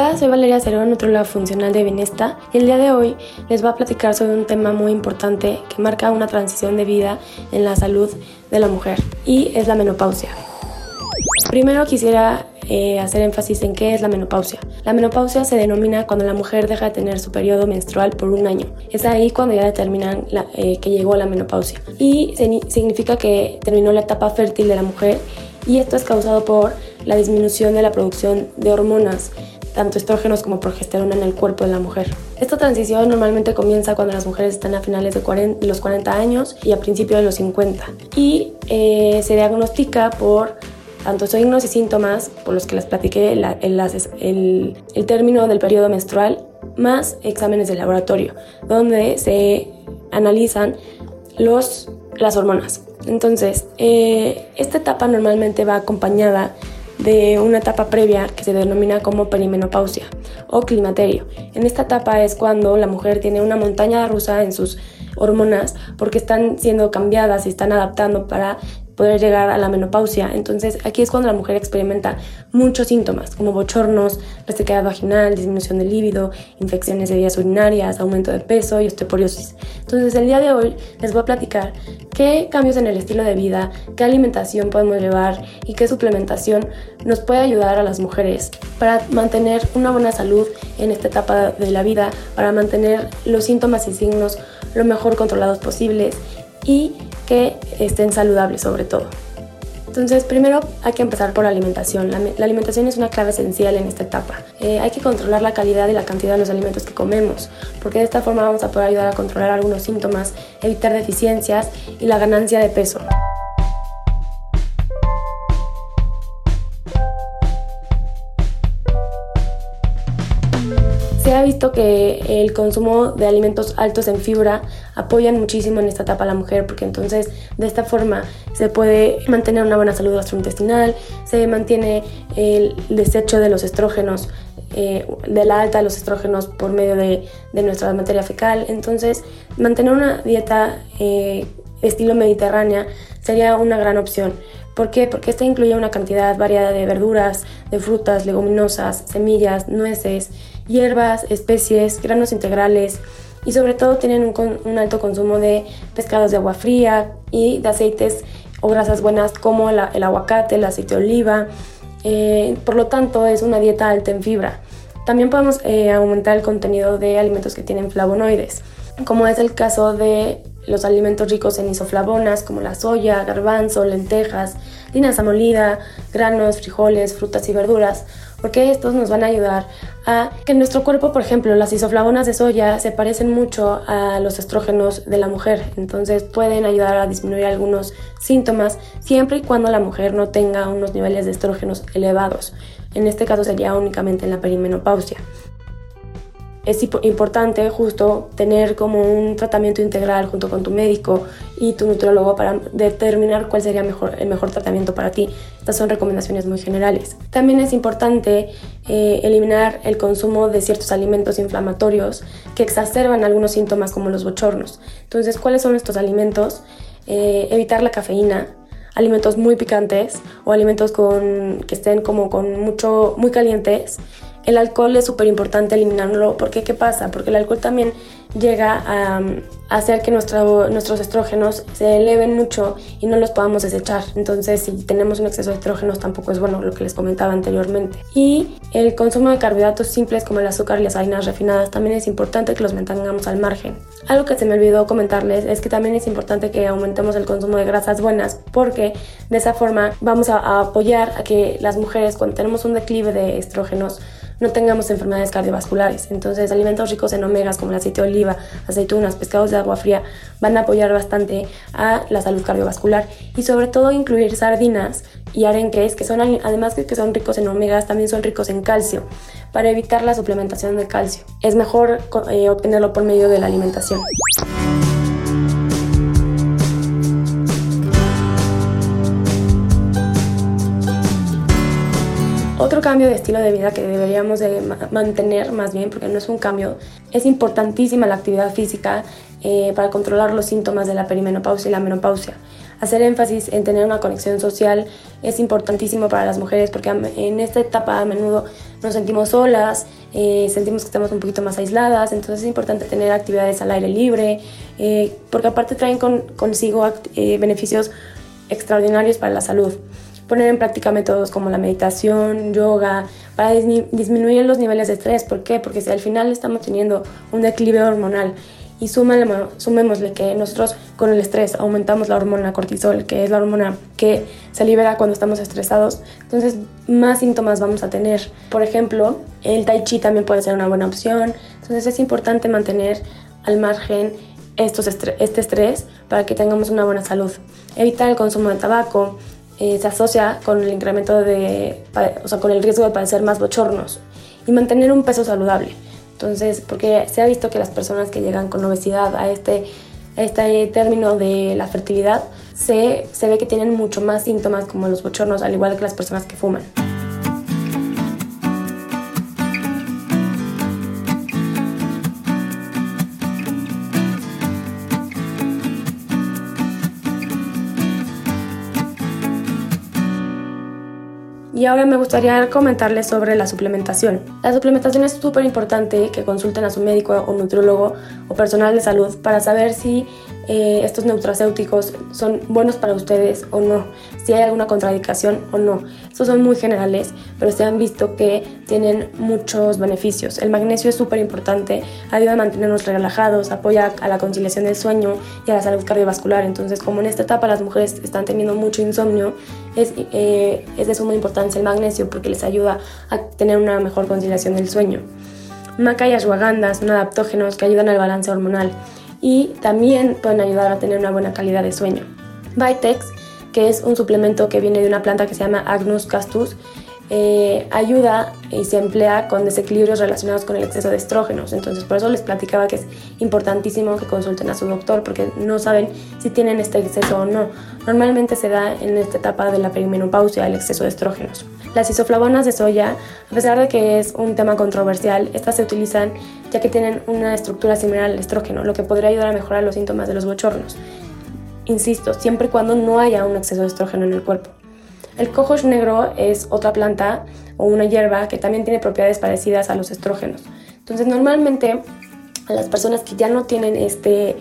Hola, soy Valeria Cerón, nutróloga funcional de Bienesta, y el día de hoy les voy a platicar sobre un tema muy importante que marca una transición de vida en la salud de la mujer, y es la menopausia. Primero quisiera eh, hacer énfasis en qué es la menopausia. La menopausia se denomina cuando la mujer deja de tener su periodo menstrual por un año. Es ahí cuando ya determinan eh, que llegó la menopausia. Y significa que terminó la etapa fértil de la mujer y esto es causado por la disminución de la producción de hormonas tanto estrógenos como progesterona en el cuerpo de la mujer. Esta transición normalmente comienza cuando las mujeres están a finales de, los 40 años y a principios de los 50 y eh, se diagnostica por tanto signos y síntomas por los que les platiqué el, el, el, término del periodo menstrual más exámenes de laboratorio donde se analizan los, las hormonas. Entonces, eh, esta etapa normalmente va acompañada de una etapa previa que se denomina como perimenopausia o climaterio. En esta etapa es cuando la mujer tiene una montaña rusa en sus hormonas porque están siendo cambiadas y están adaptando para poder llegar a la menopausia. Entonces aquí es cuando la mujer experimenta muchos síntomas como bochornos, resequedad vaginal, disminución del líbido, infecciones de vías urinarias, aumento de peso y osteoporosis. Entonces el día de hoy les voy a platicar qué cambios en el estilo de vida, qué alimentación podemos llevar y qué suplementación nos puede ayudar a las mujeres para mantener una buena salud en esta etapa de la vida, para mantener los síntomas y signos lo mejor controlados posibles y que estén saludables sobre todo. Entonces, primero hay que empezar por la alimentación. La, alimentación es una clave esencial en esta etapa. Eh, hay que controlar la calidad y la cantidad de los alimentos que comemos, porque de esta forma vamos a poder ayudar a controlar algunos síntomas, evitar deficiencias y la ganancia de peso. Se ha visto que el consumo de alimentos altos en fibra apoyan muchísimo en esta etapa a la mujer porque entonces de esta forma se puede mantener una buena salud gastrointestinal, se mantiene el desecho de los estrógenos, eh, de la alta de los estrógenos por medio de, nuestra materia fecal. Entonces mantener una dieta eh, estilo mediterránea sería una gran opción. ¿Por qué? Porque esta incluye una cantidad variada de verduras, de frutas, leguminosas, semillas, nueces, hierbas, especies, granos integrales y sobre todo tienen un, alto consumo de pescados de agua fría y de aceites o grasas buenas como el aguacate, el aceite de oliva. Eh, por lo tanto, es una dieta alta en fibra. También podemos eh, aumentar el contenido de alimentos que tienen flavonoides, como es el caso de los alimentos ricos en isoflavonas como la soya, garbanzo, lentejas, linaza molida, granos, frijoles, frutas y verduras, porque estos nos van a ayudar a que nuestro cuerpo, por ejemplo, las isoflavonas de soya se parecen mucho a los estrógenos de la mujer, entonces pueden ayudar a disminuir algunos síntomas siempre y cuando la mujer no tenga unos niveles de estrógenos elevados. En este caso sería únicamente en la perimenopausia es importante justo tener como un tratamiento integral junto con tu médico y tu nutrólogo para determinar cuál sería mejor, el mejor tratamiento para ti. Estas son recomendaciones muy generales. También es importante eh, eliminar el consumo de ciertos alimentos inflamatorios que exacerban algunos síntomas como los bochornos. Entonces, ¿cuáles son estos alimentos? Eh, evitar la cafeína, alimentos muy picantes o alimentos con, que estén como con mucho, muy calientes el alcohol es súper importante eliminarlo porque ¿qué pasa? Porque el alcohol también llega a, hacer que nuestros estrógenos se eleven mucho y no los podamos desechar. Entonces, si tenemos un exceso de estrógenos, tampoco es bueno lo que les comentaba anteriormente. Y el consumo de carbohidratos simples como el azúcar y las harinas refinadas también es importante que los mantengamos al margen. Algo que se me olvidó comentarles es que también es importante que aumentemos el consumo de grasas buenas porque de esa forma vamos a apoyar a que las mujeres cuando tenemos un declive de estrógenos no tengamos enfermedades cardiovasculares. Entonces, alimentos ricos en omegas como el aceite de oliva, aceitunas, pescados de agua fría van a apoyar bastante a la salud cardiovascular y sobre todo incluir sardinas y arenques que son además de que son ricos en omegas, también son ricos en calcio para evitar la suplementación de calcio. Es mejor eh, obtenerlo por medio de la alimentación. Otro cambio de estilo de vida que deberíamos de mantener más bien, porque no es un cambio, es importantísima la actividad física eh, para controlar los síntomas de la perimenopausia y la menopausia. Hacer énfasis en tener una conexión social es importantísimo para las mujeres porque en esta etapa a menudo nos sentimos solas, eh, sentimos que estamos un poquito más aisladas, entonces es importante tener actividades al aire libre, eh, porque aparte traen consigo beneficios extraordinarios para la salud poner en práctica métodos como la meditación, yoga, para disminuir los niveles de estrés. ¿Por qué? Porque si al final estamos teniendo un declive hormonal y sumémosle que nosotros con el estrés aumentamos la hormona cortisol, que es la hormona que se libera cuando estamos estresados, entonces más síntomas vamos a tener. Por ejemplo, el tai chi también puede ser una buena opción, entonces es importante mantener al margen estos este estrés para que tengamos una buena salud. Evitar el consumo de tabaco, eh, se asocia con el incremento de, o sea, con el riesgo de padecer más bochornos y mantener un peso saludable. Entonces, porque se ha visto que las personas que llegan con obesidad a este, a este término de la fertilidad, se, se ve que tienen mucho más síntomas como los bochornos, al igual que las personas que fuman. Y ahora me gustaría comentarles sobre la suplementación. La suplementación es súper importante que consulten a su médico o nutriólogo o personal de salud para saber si eh, estos nutracéuticos son buenos para ustedes o no, si hay alguna contraindicación o no. Estos son muy generales, pero se han visto que tienen muchos beneficios. El magnesio es súper importante, ayuda a mantenernos relajados, apoya a la conciliación del sueño y a la salud cardiovascular. Entonces, como en esta etapa las mujeres están teniendo mucho insomnio, es, eh, es de suma importancia el magnesio porque les ayuda a tener una mejor conciliación del sueño. Maca y ashwagandha son adaptógenos que ayudan al balance hormonal y también pueden ayudar a tener una buena calidad de sueño. Vitex, que es un suplemento que viene de una planta que se llama Agnus castus, eh, ayuda y se emplea con desequilibrios relacionados con el exceso de estrógenos. Entonces, por eso les platicaba que es importantísimo que consulten a su doctor porque no saben si tienen este exceso o no. Normalmente se da en esta etapa de la perimenopausia el exceso de estrógenos. Las isoflavonas de soya, a pesar de que es un tema controversial, estas se utilizan ya que tienen una estructura similar al estrógeno, lo que podría ayudar a mejorar los síntomas de los bochornos. Insisto, siempre y cuando no haya un exceso de estrógeno en el cuerpo. El cohosh negro es otra planta o una hierba que también tiene propiedades parecidas a los estrógenos. Entonces, normalmente a las personas que ya no tienen este,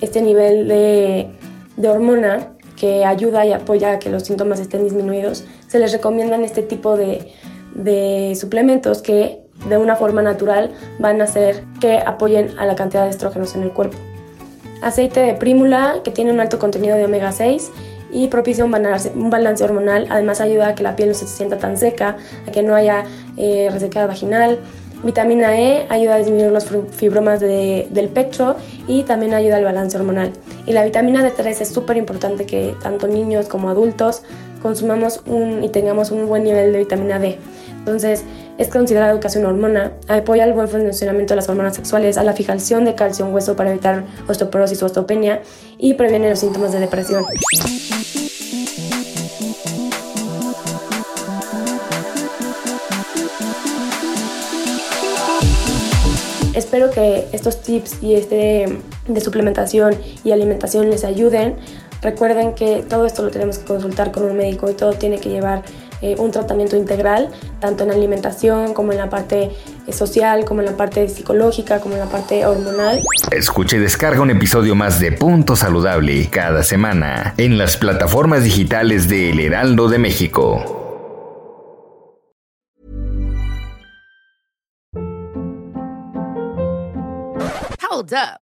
este nivel de, de hormona que ayuda y apoya a que los síntomas estén disminuidos, se les recomiendan este tipo de, de suplementos que de una forma natural van a hacer que apoyen a la cantidad de estrógenos en el cuerpo. Aceite de prímula que tiene un alto contenido de omega 6 y propicia un balance, hormonal. Además ayuda a que la piel no se sienta tan seca, a que no haya eh, vaginal. Vitamina E ayuda a disminuir los fibromas del pecho y también ayuda al balance hormonal. Y la vitamina D3 es súper importante que tanto niños como adultos consumamos y tengamos un buen nivel de vitamina D. Entonces, es considerada una hormona, apoya el buen funcionamiento de las hormonas sexuales, a la fijación de calcio en hueso para evitar osteoporosis o osteopenia y previene los síntomas de depresión. Espero que estos tips y este de suplementación y alimentación les ayuden. Recuerden que todo esto lo tenemos que consultar con un médico y todo tiene que llevar eh, un tratamiento integral, tanto en alimentación como en la parte eh, social, como en la parte psicológica, como en la parte hormonal. Escuche y descarga un episodio más de Punto Saludable cada semana en las plataformas digitales de El Heraldo de México. Hold up.